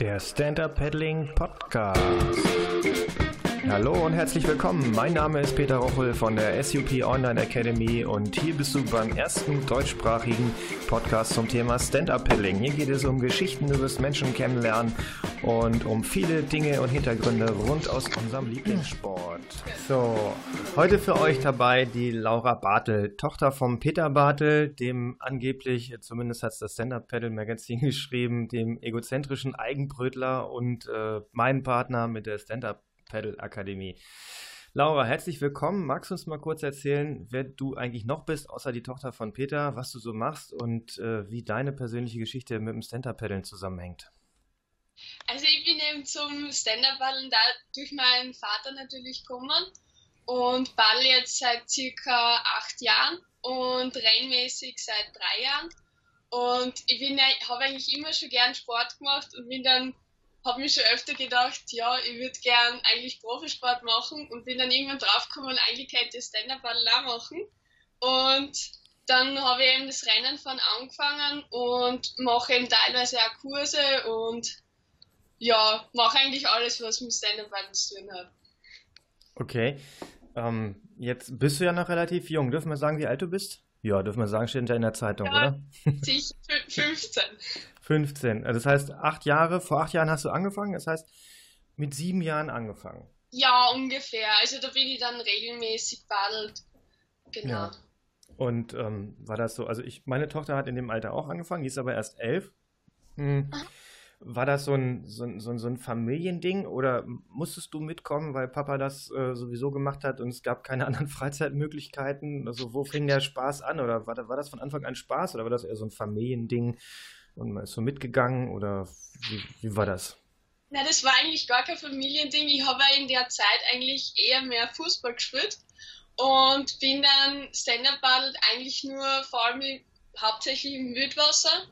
Der Stand-Up Paddling Podcast. Hallo und herzlich willkommen. Mein Name ist Peter Rochel von der SUP Online Academy und hier bist du beim ersten deutschsprachigen Podcast zum Thema Stand-Up Paddling. Hier geht es um Geschichten über das Menschen kennenlernen und um viele Dinge und Hintergründe rund aus unserem Lieblingssport. So, heute für euch dabei die Laura Bartel, Tochter von Peter Bartel, dem angeblich, zumindest hat es das Stand-Up Paddle Magazin geschrieben, dem egozentrischen Eigenbrötler und äh, mein Partner mit der Stand-Up Paddle Akademie. Laura, herzlich willkommen. Magst du uns mal kurz erzählen, wer du eigentlich noch bist, außer die Tochter von Peter, was du so machst und äh, wie deine persönliche Geschichte mit dem Stand-Up-Paddeln zusammenhängt? Also ich bin eben zum Stand-Up-Paddeln durch meinen Vater natürlich gekommen und paddel jetzt seit circa acht Jahren und rennmäßig seit drei Jahren. Und ich habe eigentlich immer schon gern Sport gemacht und bin dann habe mir schon öfter gedacht, ja, ich würde gern eigentlich Profisport machen und bin dann irgendwann draufgekommen, eigentlich könnte ich Stand-Up-Paddle auch machen. Und dann habe ich eben das Rennen von angefangen und mache eben teilweise auch Kurse und ja, mache eigentlich alles, was mit Stand-Up-Paddle zu tun hat. Okay. Ähm, jetzt bist du ja noch relativ jung. Dürfen wir sagen, wie alt du bist? Ja, dürfen wir sagen, steht ja in der Zeitung, ja, oder? Sicher, 15. 15. Also das heißt, acht Jahre, vor acht Jahren hast du angefangen, das heißt, mit sieben Jahren angefangen. Ja, ungefähr. Also da bin ich dann regelmäßig paddelt. Genau. Ja. Und ähm, war das so, also ich, meine Tochter hat in dem Alter auch angefangen, die ist aber erst elf. Hm. War das so ein, so, ein, so ein Familiending oder musstest du mitkommen, weil Papa das äh, sowieso gemacht hat und es gab keine anderen Freizeitmöglichkeiten? Also wo fing der Spaß an oder war, war das von Anfang an Spaß oder war das eher so ein Familiending und man ist so mitgegangen oder wie, wie war das? Na, das war eigentlich gar kein Familiending. Ich habe in der Zeit eigentlich eher mehr Fußball gespielt und bin dann Stand-Up paddelt eigentlich nur vor allem hauptsächlich im Wildwasser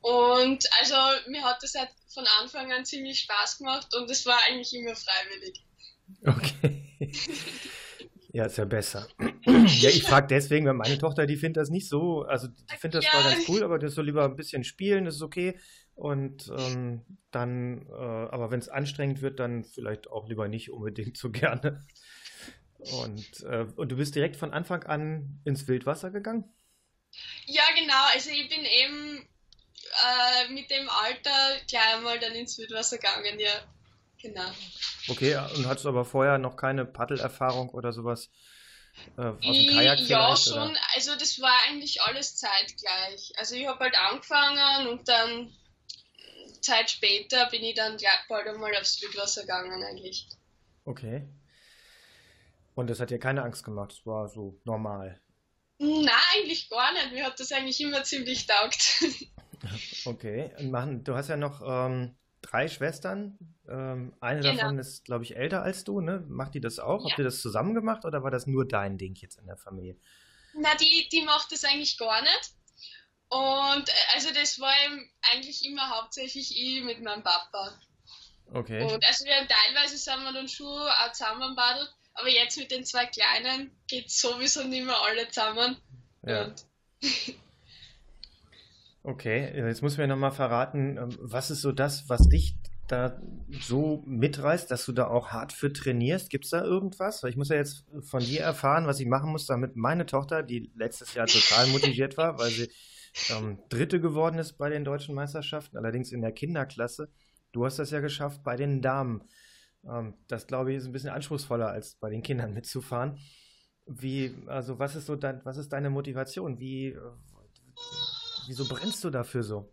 und also mir hat das halt von Anfang an ziemlich Spaß gemacht und es war eigentlich immer freiwillig. Okay. Ja, ist ja besser. ja, ich frage deswegen, weil meine Tochter, die findet das nicht so, also die findet das ja. zwar ganz cool, aber das soll lieber ein bisschen spielen, das ist okay. Und ähm, dann, äh, aber wenn es anstrengend wird, dann vielleicht auch lieber nicht unbedingt so gerne. Und, äh, und du bist direkt von Anfang an ins Wildwasser gegangen? Ja, genau. Also ich bin eben äh, mit dem Alter gleich einmal dann ins Wildwasser gegangen, ja. Genau. Okay, und hattest du aber vorher noch keine Paddelerfahrung oder sowas? Äh, aus dem Kajak ja, schon. Oder? Also das war eigentlich alles zeitgleich. Also ich habe halt angefangen und dann Zeit später bin ich dann gleich bald einmal aufs Wildwasser gegangen eigentlich. Okay. Und das hat dir keine Angst gemacht? Das war so normal? Nein, eigentlich gar nicht. Mir hat das eigentlich immer ziemlich taugt. Okay. Und du hast ja noch ähm, drei Schwestern. Ähm, eine genau. davon ist, glaube ich, älter als du. Ne? Macht die das auch? Ja. Habt ihr das zusammen gemacht oder war das nur dein Ding jetzt in der Familie? Na, die, die macht das eigentlich gar nicht. Und äh, also das war eigentlich immer hauptsächlich ich mit meinem Papa. Okay. Und also wir haben teilweise sind wir dann schon auch zusammen badelt, aber jetzt mit den zwei Kleinen geht sowieso nicht mehr alle zusammen. Ja. Okay, jetzt muss mir nochmal verraten, ähm, was ist so das, was dich da so mitreißt, dass du da auch hart für trainierst? Gibt es da irgendwas? Weil ich muss ja jetzt von dir erfahren, was ich machen muss, damit meine Tochter, die letztes Jahr total motiviert war, weil sie ähm, Dritte geworden ist bei den deutschen Meisterschaften, allerdings in der Kinderklasse. Du hast das ja geschafft bei den Damen. Ähm, das glaube ich ist ein bisschen anspruchsvoller als bei den Kindern mitzufahren. Wie, also was ist so dein, was ist deine Motivation? Wie, äh, Wieso brennst du dafür so?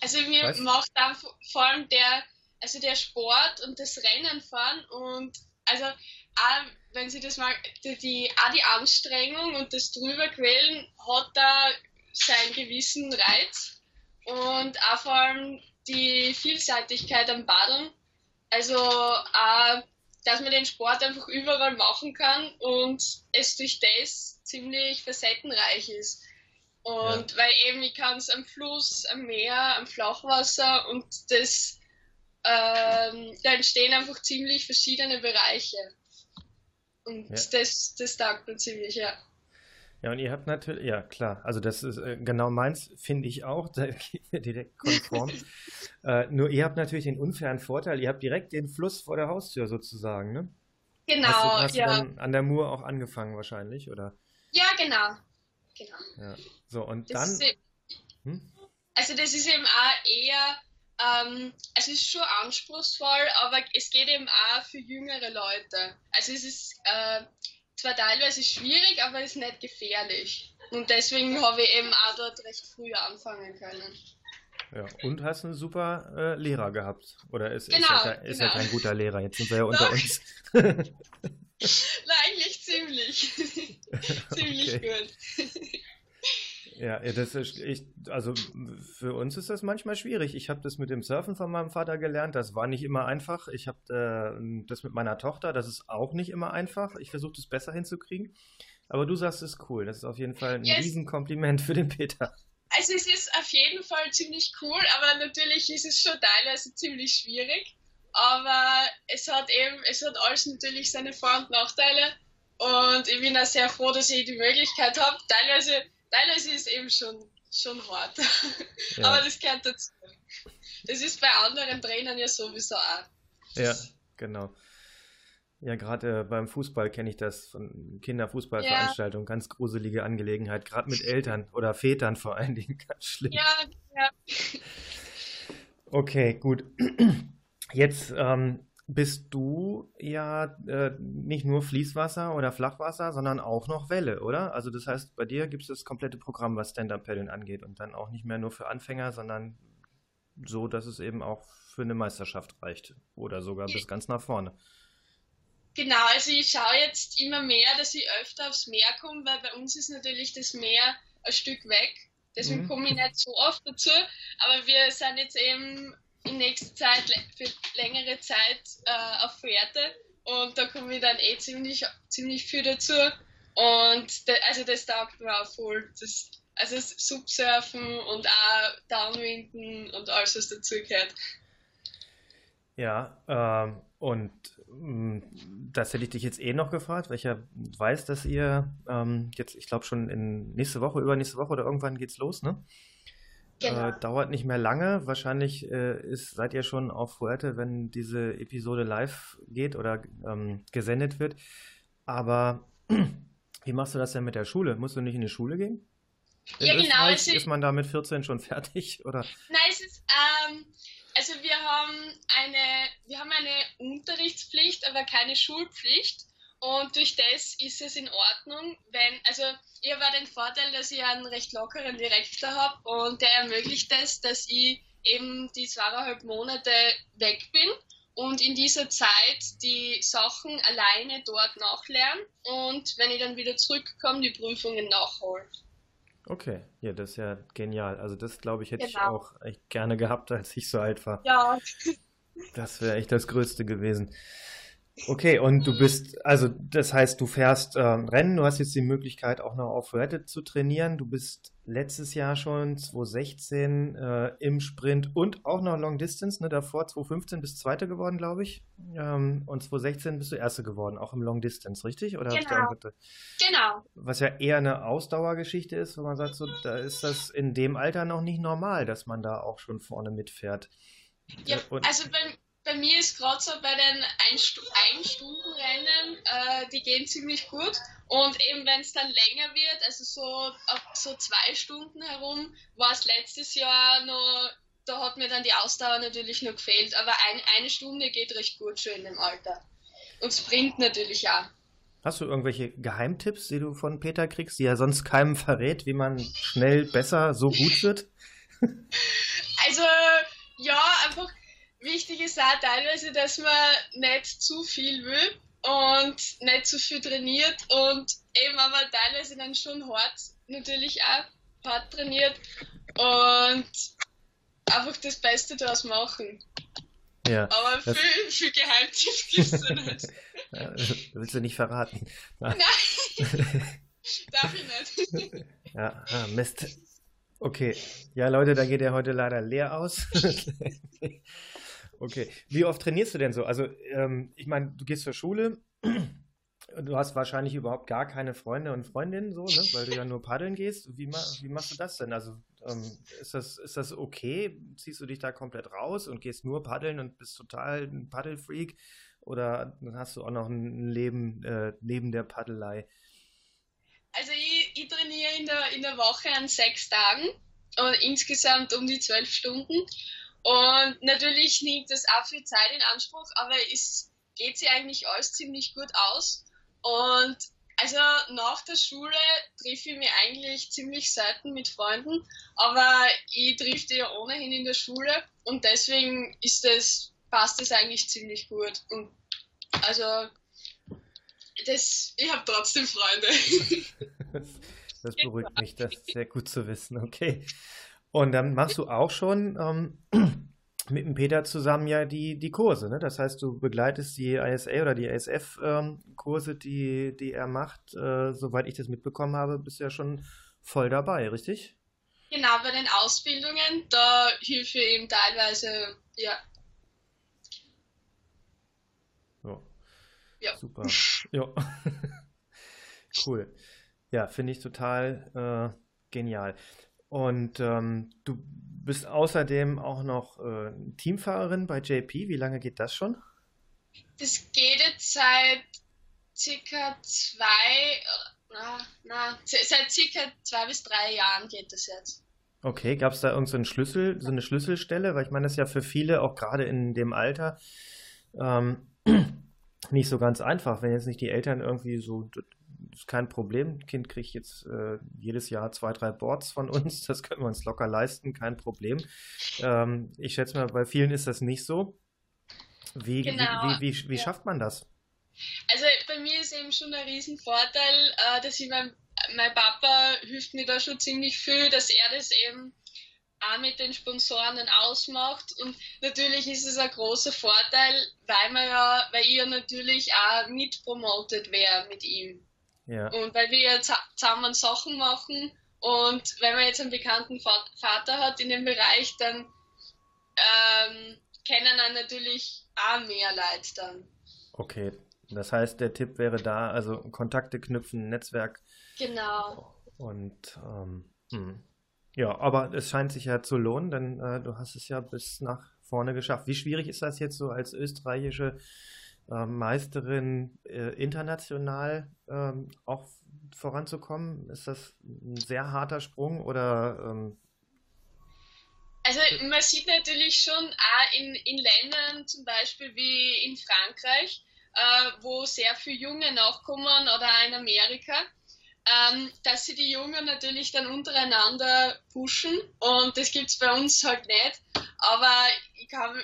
Also mir weißt? macht dann vor allem der, also der Sport und das Rennen fahren und also auch, wenn sie das mal, die, die, auch die Anstrengung und das drüberquälen hat da seinen gewissen Reiz und auch vor allem die Vielseitigkeit am Paddeln. Also auch, dass man den Sport einfach überall machen kann und es durch das ziemlich facettenreich ist. Und ja. weil eben ich kann es am Fluss, am Meer, am Flachwasser und das ähm, da entstehen einfach ziemlich verschiedene Bereiche. Und ja. das, das taugt mir ziemlich, ja. Ja, und ihr habt natürlich, ja klar, also das ist äh, genau meins, finde ich auch, da geht mir direkt konform. äh, nur ihr habt natürlich den unfairen Vorteil, ihr habt direkt den Fluss vor der Haustür sozusagen, ne? Genau, hast du, hast ja. Du dann an der Mur auch angefangen wahrscheinlich, oder? Ja, genau. Genau. Ja. So, und Das dann. ist, Hm? also das ist eben auch eher, ähm, es ist schon anspruchsvoll, aber es geht eben auch für jüngere Leute. Also es ist äh, zwar teilweise schwierig, aber es ist nicht gefährlich. Und deswegen habe ich eben auch dort recht früh anfangen können. Ja, und hast einen super äh, Lehrer gehabt. Oder ist, ist, Genau, ja, kein- ist genau. kein guter Lehrer, jetzt sind wir ja unter uns. Na, eigentlich ziemlich. ziemlich gut. Ja, ja, das ist, ich, also für uns ist das manchmal schwierig. Ich habe das mit dem Surfen von meinem Vater gelernt. Das war nicht immer einfach. Ich habe äh, das mit meiner Tochter. Das ist auch nicht immer einfach. Ich versuche das besser hinzukriegen. Aber du sagst, es ist cool. Das ist auf jeden Fall ein Yes. Riesenkompliment für den Peter. Also es ist auf jeden Fall ziemlich cool, aber natürlich ist es schon teilweise ziemlich schwierig. Aber es hat eben, es hat alles natürlich seine Vor- und Nachteile. Und ich bin auch sehr froh, dass ich die Möglichkeit habe. Teilweise, teilweise ist es eben schon, schon hart. Ja. Aber das gehört dazu. Das ist bei anderen Trainern ja sowieso auch. Ja, genau. Ja, gerade äh, beim Fußball kenne ich das von Kinderfußballveranstaltungen, ganz gruselige Angelegenheit, gerade mit Eltern oder Vätern vor allen Dingen, ganz schlimm. Ja, ja. Okay, gut. Jetzt ähm, bist du ja äh, nicht nur Fließwasser oder Flachwasser, sondern auch noch Welle, oder? Also das heißt, bei dir gibt es das komplette Programm, was Stand-Up-Paddeln angeht und dann auch nicht mehr nur für Anfänger, sondern so, dass es eben auch für eine Meisterschaft reicht oder sogar bis ganz nach vorne. Genau, also ich schaue jetzt immer mehr, dass ich öfter aufs Meer komme, weil bei uns ist natürlich das Meer ein Stück weg. Deswegen Mhm. komme ich nicht so oft dazu. Aber wir sind jetzt eben in nächster Zeit für längere Zeit äh, auf Fuerte und da komme ich dann eh ziemlich, ziemlich viel dazu. Und de, also das taugt mir auch voll. Das, also das Subsurfen und auch Downwinden und alles, was dazugehört. Ja, ähm, und mh, das hätte ich dich jetzt eh noch gefragt, weil ich ja weiß, dass ihr ähm, jetzt, ich glaube schon in nächste Woche, übernächste Woche oder irgendwann geht's los, ne? Genau. Äh, dauert nicht mehr lange. Wahrscheinlich äh, ist, seid ihr schon auf Fuerte, wenn diese Episode live geht oder ähm, gesendet wird. Aber wie machst du das denn mit der Schule? Musst du nicht in die Schule gehen? In Ja, genau, also- ist man da mit 14 schon fertig, oder? Nein, es ist, ähm, also wir haben eine, wir haben eine Unterrichtspflicht, aber keine Schulpflicht. Und durch das ist es in Ordnung, wenn, also ich habe den Vorteil, dass ich einen recht lockeren Direktor habe und der ermöglicht es, dass ich eben die zweieinhalb Monate weg bin und in dieser Zeit die Sachen alleine dort nachlerne und wenn ich dann wieder zurückkomme, die Prüfungen nachhole. Okay, ja, das ist ja genial. Also das, glaube ich, hätte ich Genau. auch echt gerne gehabt, als ich so alt war. Ja, Das wäre echt das Größte gewesen. Okay, und du bist, also das heißt, du fährst ähm, Rennen, du hast jetzt die Möglichkeit auch noch auf Fuerte zu trainieren. Du bist letztes Jahr schon 2016 äh, im Sprint und auch noch Long Distance, ne? Davor 2015 bist Zweite geworden, glaube ich. Ähm, und 2016 bist du Erste geworden, auch im Long Distance, richtig? Oder hab ich da Genau. genau. was ja eher eine Ausdauergeschichte ist, wo man sagt, so, da ist das in dem Alter noch nicht normal, dass man da auch schon vorne mitfährt. Ja, Äh, und, also bei, bei mir ist gerade so bei den Einstu Einstundenrennen, äh, die gehen ziemlich gut. Und eben wenn es dann länger wird, also so ab so zwei Stunden herum, war es letztes Jahr noch, da hat mir dann die Ausdauer natürlich noch gefehlt. Aber ein, eine Stunde geht recht gut schon in dem Alter. Und Sprint natürlich auch. hast du irgendwelche Geheimtipps, die du von Peter kriegst, die er sonst keinem verrät, wie man schnell besser so gut wird? Also, ja, einfach wichtig ist auch teilweise, dass man nicht zu viel will und nicht zu viel trainiert und eben aber teilweise dann schon hart, natürlich auch hart trainiert und einfach das Beste daraus machen. Ja, Aber Das- viel, viel Geheimtipps gibt es nicht. äh, willst du nicht verraten. Nein, darf ich nicht. Ja, ah, Mist. Okay, ja Leute, da geht er heute leider leer aus. Okay, wie oft trainierst du denn so? Also, ähm, ich meine, du gehst zur Schule, Du hast wahrscheinlich überhaupt gar keine Freunde und Freundinnen, so, ne? weil du ja nur paddeln gehst. Wie, wie machst du das denn? Also ähm, ist, das, ist das okay? Ziehst du dich da komplett raus und gehst nur paddeln und bist total ein Paddelfreak? Oder hast du auch noch ein Leben äh, neben der Paddelei? Also ich, ich trainiere in der, in der Woche an sechs Tagen und insgesamt um die zwölf Stunden. Und natürlich nimmt das auch viel Zeit in Anspruch, aber es geht sich eigentlich alles ziemlich gut aus. Und also nach der Schule treffe ich mich eigentlich ziemlich selten mit Freunden, aber ich treffe die ja ohnehin in der Schule und deswegen ist das, passt das eigentlich ziemlich gut. Und also das, ich habe trotzdem Freunde. Das, beruhigt mich, das sehr gut zu wissen, okay. Und dann machst du auch schon ähm, mit dem Peter zusammen ja die, die Kurse. Ne? Das heißt, du begleitest die ISA oder die ASF-Kurse, ähm, die, die er macht. Äh, soweit ich das mitbekommen habe, bist du ja schon voll dabei, richtig? Genau, bei den Ausbildungen, da hilfe ich ihm teilweise, ja. Ja. ja. Super. ja. cool. Ja, finde ich total äh, genial. Und ähm, du bist außerdem auch noch äh, Teamfahrerin bei JP. Wie lange geht das schon? Das geht jetzt seit circa zwei, na, na, seit circa zwei bis drei Jahren geht das jetzt. Okay, gab es da irgendeinen so Schlüssel, so eine Schlüsselstelle? Weil ich meine, das ist ja für viele, auch gerade in dem Alter, ähm, nicht so ganz einfach, wenn jetzt nicht die Eltern irgendwie so ist kein Problem. Kind kriegt jetzt äh, jedes Jahr zwei, drei Boards von uns. Das können wir uns locker leisten, kein Problem. Ähm, ich schätze mal, bei vielen ist das nicht so. Wie, genau. wie, wie, wie, wie ja. schafft man das? Also bei mir ist eben schon ein Riesenvorteil, äh, dass ich mein, mein Papa hilft mir da schon ziemlich viel, dass er das eben auch mit den Sponsoren ausmacht. Und natürlich ist es ein großer Vorteil, weil man ja, weil ich ja natürlich auch mitpromotet wäre mit ihm. Ja. Und weil wir jetzt zusammen Sachen machen und wenn man jetzt einen bekannten Vater hat in dem Bereich, dann ähm, kennen dann natürlich auch mehr Leute dann. Okay, das heißt, der Tipp wäre da, also Kontakte knüpfen, Netzwerk. Genau. Und ähm, hm. ja, aber es scheint sich ja zu lohnen, denn äh, du hast es ja bis nach vorne geschafft. Wie schwierig ist das jetzt so als österreichische Meisterin äh, international ähm, auch voranzukommen? Ist das ein sehr harter Sprung oder? Ähm also man sieht natürlich schon auch in, in Ländern zum Beispiel wie in Frankreich, äh, wo sehr viele Junge nachkommen oder auch in Amerika, ähm, dass sie die Jungen natürlich dann untereinander pushen und das gibt es bei uns halt nicht. Aber ich kann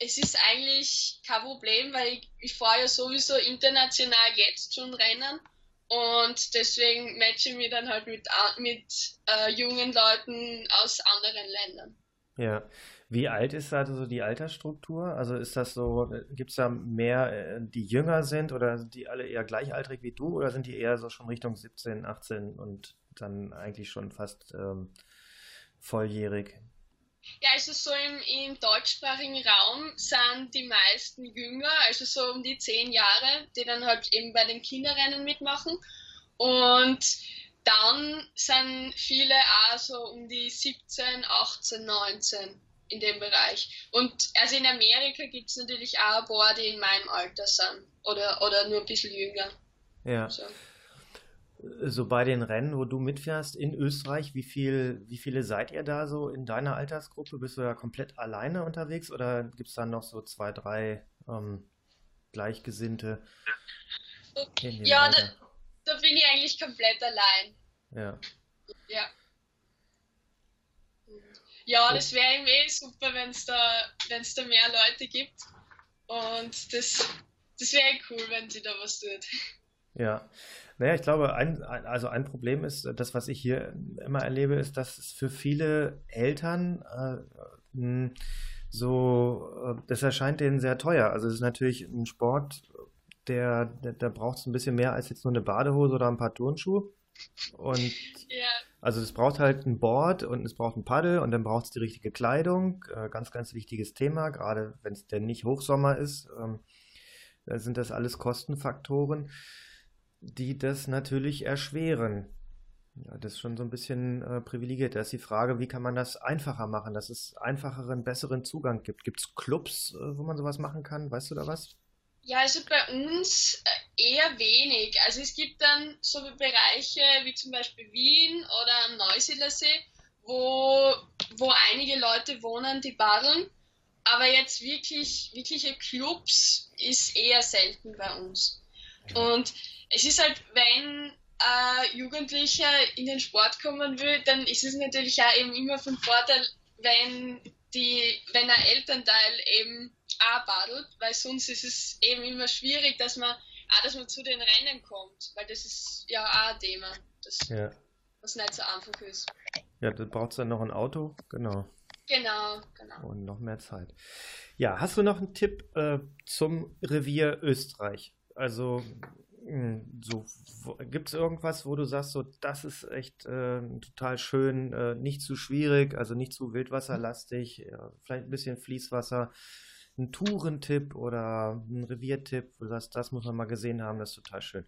es ist eigentlich kein Problem, weil ich, ich fahre ja sowieso international jetzt schon Rennen und deswegen matche ich mich dann halt mit, mit äh, jungen Leuten aus anderen Ländern. Ja. Wie alt ist da so die Altersstruktur? Also ist das so, gibt es da mehr, äh, die jünger sind oder sind die alle eher gleichaltrig wie du oder sind die eher so schon Richtung 17, 18 und dann eigentlich schon fast ähm, volljährig? Ja, also so im, im deutschsprachigen Raum sind die meisten jünger, also so um die zehn Jahre, die dann halt eben bei den Kinderrennen mitmachen. Und dann sind viele auch so um die 17, 18, 19 in dem Bereich. Und also in Amerika gibt es natürlich auch ein paar, die in meinem Alter sind oder, oder nur ein bisschen jünger. Ja. So so bei den Rennen, wo du mitfährst in Österreich, wie viel, wie viele seid ihr da so in deiner Altersgruppe? Bist du ja komplett alleine unterwegs oder gibt es dann noch so zwei, drei ähm, Gleichgesinnte? Ja, da, da, bin ich eigentlich komplett allein. Ja. Ja. Ja, das wäre irgendwie eh super, wenn es da, wenn's da mehr Leute gibt. Und das, das wäre cool, wenn sie da was tut. Ja, naja, ich glaube, ein, also ein Problem ist, das, was ich hier immer erlebe, ist, dass es für viele Eltern äh, so, äh, das erscheint denen sehr teuer. Also es ist natürlich ein Sport, der, der, da braucht es ein bisschen mehr als jetzt nur eine Badehose oder ein paar Turnschuhe. Und ja. also es braucht halt ein Board und es braucht ein Paddel und dann braucht es die richtige Kleidung. Äh, ganz, ganz wichtiges Thema, gerade wenn es denn nicht Hochsommer ist, ähm, sind das alles Kostenfaktoren. Die das natürlich erschweren. Ja, das ist schon so ein bisschen äh, privilegiert. Da ist die Frage, wie kann man das einfacher machen, dass es einfacheren, besseren Zugang gibt. Gibt es Clubs, äh, wo man sowas machen kann? Weißt du da was? Ja, also bei uns äh, eher wenig. Also es gibt dann so Bereiche wie zum Beispiel Wien oder am Neusiedlersee, wo, wo einige Leute wohnen, die paddeln. Aber jetzt wirklich, wirkliche Clubs ist eher selten bei uns. Und es ist halt, wenn äh, Jugendlicher in den Sport kommen will, dann ist es natürlich auch eben immer von Vorteil, wenn die, wenn ein Elternteil eben auch paddelt, weil sonst ist es eben immer schwierig, dass man auch, dass man zu den Rennen kommt, weil das ist ja auch ein Thema, das, ja. was nicht so einfach ist. Ja, da braucht es dann noch ein Auto, genau. Genau, genau. Und noch mehr Zeit. Ja, hast du noch einen Tipp äh, zum Revier Österreich? Also so gibt es irgendwas, wo du sagst, so das ist echt äh, total schön, äh, nicht zu schwierig, also nicht zu wildwasserlastig, ja, vielleicht ein bisschen Fließwasser, ein Tourentipp oder ein Reviertipp, wo du sagst, das muss man mal gesehen haben, das ist total schön.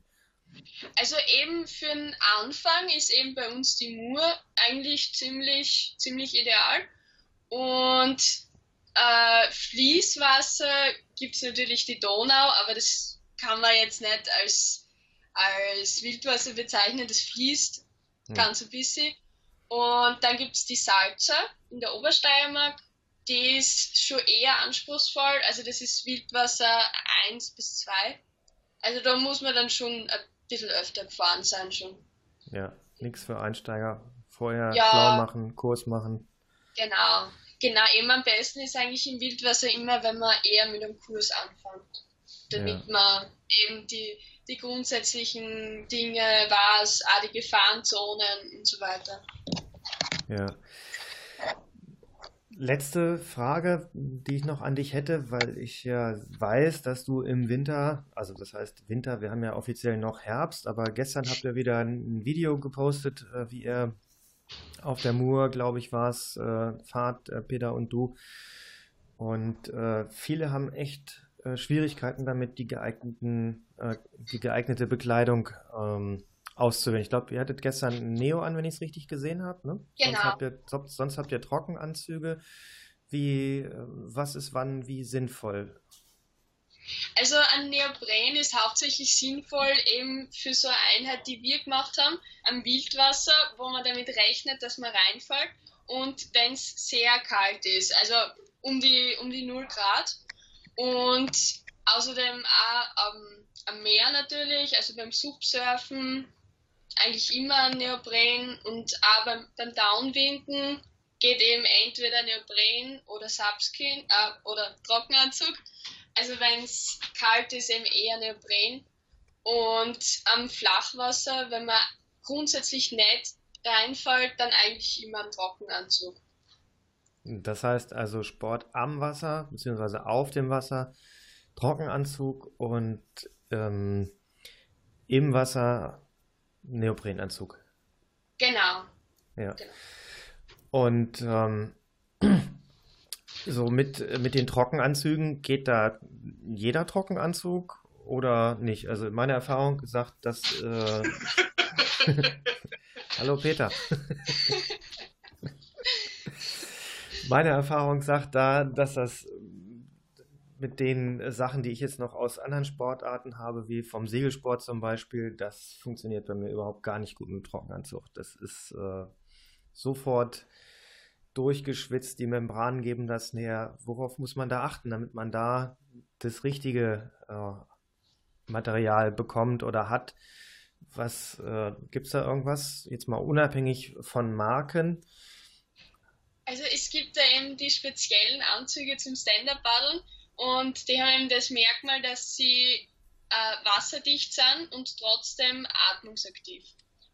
Also eben für den Anfang ist eben bei uns die Mur eigentlich ziemlich, ziemlich ideal. Und äh, Fließwasser gibt es natürlich die Donau, aber das kann man jetzt nicht als, als Wildwasser bezeichnen, das fließt hm. ganz ein bisschen. Und dann gibt es die Salza in der Obersteiermark, die ist schon eher anspruchsvoll, also das ist Wildwasser 1 bis 2. Also da muss man dann schon ein bisschen öfter gefahren sein schon. Ja, nichts für Einsteiger. Vorher ja, schlau machen, Kurs machen. Genau. Genau, eben am besten ist eigentlich im Wildwasser immer, wenn man eher mit einem Kurs anfängt damit ja. man eben die, die grundsätzlichen Dinge weiß, auch die Gefahrenzonen und so weiter. Ja. Letzte Frage, die ich noch an dich hätte, weil ich ja weiß, dass du im Winter, also das heißt Winter, wir haben ja offiziell noch Herbst, aber gestern habt ihr wieder ein Video gepostet, äh, wie ihr auf der Mur, glaube ich, war es, äh, fahrt, äh, Peter und du. Und viele haben echt äh, Schwierigkeiten damit, die geeigneten, äh, die geeignete Bekleidung ähm, auszuwählen. Ich glaube, ihr hattet gestern ein Neo an, wenn ich es richtig gesehen habe. Ne? Genau. Sonst habt, ihr, sonst habt ihr Trockenanzüge. Wie, äh, was ist wann wie sinnvoll? Also ein Neopren ist hauptsächlich sinnvoll eben für so eine Einheit, die wir gemacht haben, am Wildwasser, wo man damit rechnet, dass man reinfällt und wenn es sehr kalt ist, also um die, um die 0 Grad. Und außerdem auch ähm, am Meer natürlich, also beim Subsurfen eigentlich immer Neopren und auch beim, beim Downwinden geht eben entweder Neopren oder Subskin äh, oder Trockenanzug. Also wenn es kalt ist, eben eher Neopren. Und am Flachwasser, wenn man grundsätzlich nicht reinfällt, dann eigentlich immer ein Trockenanzug. Das heißt also Sport am Wasser, beziehungsweise auf dem Wasser, Trockenanzug und ähm, im Wasser Neoprenanzug. Genau. Ja. Genau. Und ähm, so mit, mit den Trockenanzügen geht da jeder Trockenanzug oder nicht? Also meine Erfahrung sagt, dass. Äh... Hallo Peter. Meine Erfahrung sagt da, dass das mit den Sachen, die ich jetzt noch aus anderen Sportarten habe, wie vom Segelsport zum Beispiel, das funktioniert bei mir überhaupt gar nicht gut mit Trockenanzug. Das ist äh, sofort durchgeschwitzt, die Membranen geben das näher. Worauf muss man da achten, damit man da das richtige äh, Material bekommt oder hat? Was äh, gibt es da irgendwas? Jetzt mal unabhängig von Marken also es gibt da eben die speziellen Anzüge zum Stand-Up-Paddeln und die haben eben das Merkmal, dass sie äh, wasserdicht sind und trotzdem atmungsaktiv.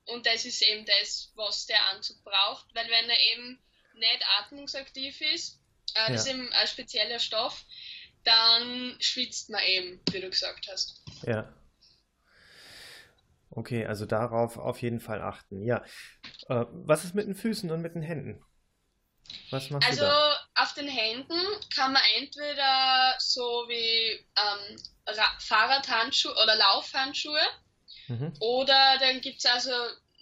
Und das ist eben das, was der Anzug braucht, weil wenn er eben nicht atmungsaktiv ist, äh, ja. das ist eben ein spezieller Stoff, dann schwitzt man eben, wie du gesagt hast. Ja. Okay, also darauf auf jeden Fall achten. Ja. Äh, was ist mit den Füßen und mit den Händen? Was machst also du da? auf den Händen kann man entweder so wie ähm, Fahrradhandschuhe oder Laufhandschuhe Mhm. Oder dann gibt es also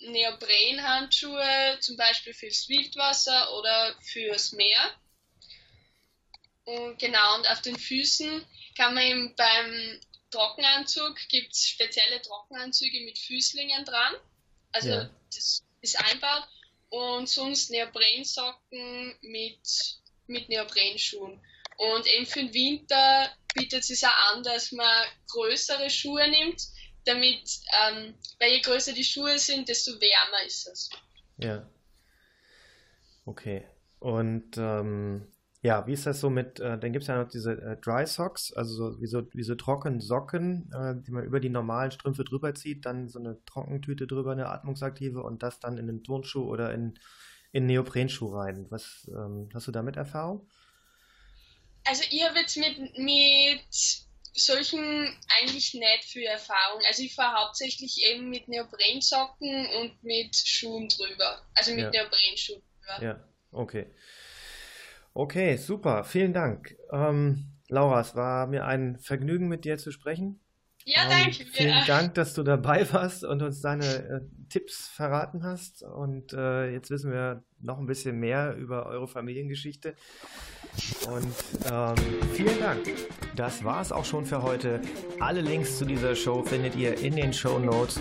Neoprenhandschuhe, zum Beispiel fürs Wildwasser oder fürs Meer. Und genau, und auf den Füßen kann man eben beim Trockenanzug gibt es spezielle Trockenanzüge mit Füßlingen dran. Also ja. das ist einbaut. Und sonst Neoprensocken mit, mit Neoprenschuhen. Und eben für den Winter bietet es sich auch an, dass man größere Schuhe nimmt, damit, ähm, weil je größer die Schuhe sind, desto wärmer ist es. Ja. Okay. Und ähm, ja, wie ist das so mit, äh, dann gibt es ja noch diese äh, Dry Socks, also so, wie, so, wie so trockene Socken, äh, die man über die normalen Strümpfe drüber zieht, dann so eine Trockentüte drüber, eine atmungsaktive und das dann in einen Turnschuh oder in, in Neoprenschuh rein. Was ähm, hast du damit Erfahrung? Also ich habe jetzt mit, mit solchen eigentlich nicht viel Erfahrung. Also ich fahre hauptsächlich eben mit Neoprensocken und mit Schuhen drüber. Also mit ja. Neoprenschuhen drüber. Ja, okay. Okay, super, vielen Dank. Ähm, Laura, es war mir ein Vergnügen, mit dir zu sprechen. Ja, ähm, danke. Vielen Dank, dass du dabei warst und uns deine äh, Tipps verraten hast. Und äh, jetzt wissen wir noch ein bisschen mehr über eure Familiengeschichte. Und ähm, vielen Dank. Das war es auch schon für heute. Alle Links zu dieser Show findet ihr in den Show Notes.